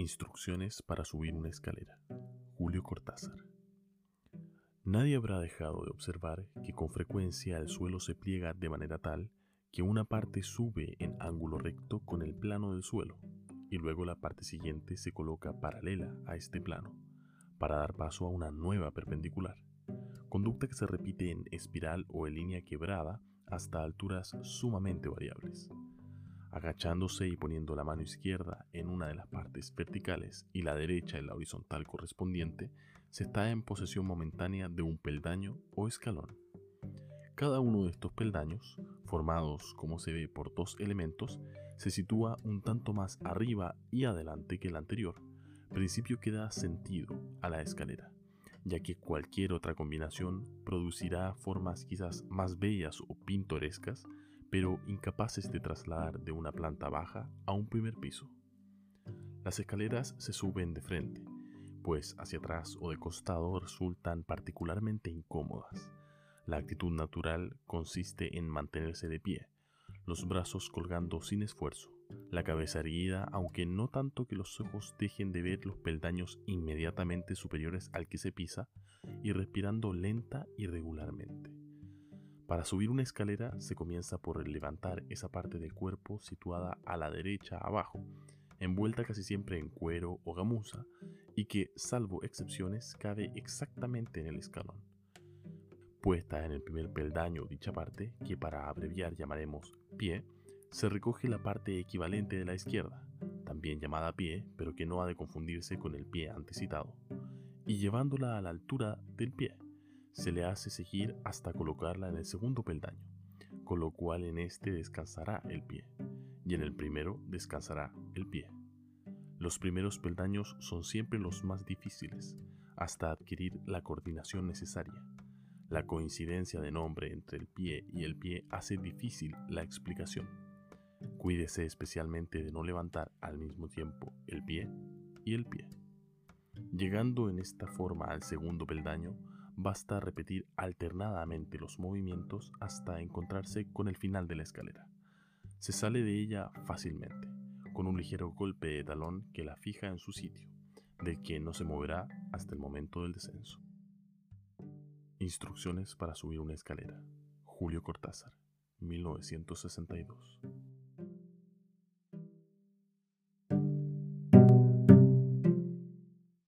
Instrucciones para subir una escalera. Julio Cortázar. Nadie habrá dejado de observar que con frecuencia el suelo se pliega de manera tal que una parte sube en ángulo recto con el plano del suelo y luego la parte siguiente se coloca paralela a este plano para dar paso a una nueva perpendicular, conducta que se repite en espiral o en línea quebrada hasta alturas sumamente variables agachándose y poniendo la mano izquierda en una de las partes verticales y la derecha en la horizontal correspondiente, se está en posesión momentánea de un peldaño o escalón. Cada uno de estos peldaños, formados como se ve por dos elementos, se sitúa un tanto más arriba y adelante que el anterior, principio que da sentido a la escalera, ya que cualquier otra combinación producirá formas quizás más bellas o pintorescas pero incapaces de trasladar de una planta baja a un primer piso. Las escaleras se suben de frente, pues hacia atrás o de costado resultan particularmente incómodas. La actitud natural consiste en mantenerse de pie, los brazos colgando sin esfuerzo, la cabeza erguida, aunque no tanto que los ojos dejen de ver los peldaños inmediatamente superiores al que se pisa, y respirando lenta y regularmente. Para subir una escalera se comienza por levantar esa parte del cuerpo situada a la derecha abajo, envuelta casi siempre en cuero o gamuza, y que, salvo excepciones, cabe exactamente en el escalón. Puesta en el primer peldaño dicha parte, que para abreviar llamaremos pie, se recoge la parte equivalente de la izquierda, también llamada pie, pero que no ha de confundirse con el pie antecitado, y llevándola a la altura del pie se le hace seguir hasta colocarla en el segundo peldaño, con lo cual en este descansará el pie, y en el primero descansará el pie. Los primeros peldaños son siempre los más difíciles, hasta adquirir la coordinación necesaria. La coincidencia de nombre entre el pie y el pie hace difícil la explicación. Cuídese especialmente de no levantar al mismo tiempo el pie y el pie. Llegando en esta forma al segundo peldaño, basta repetir alternadamente los movimientos hasta encontrarse con el final de la escalera. Se sale de ella fácilmente, con un ligero golpe de talón que la fija en su sitio, del que no se moverá hasta el momento del descenso. Instrucciones para subir una escalera. Julio Cortázar, 1962.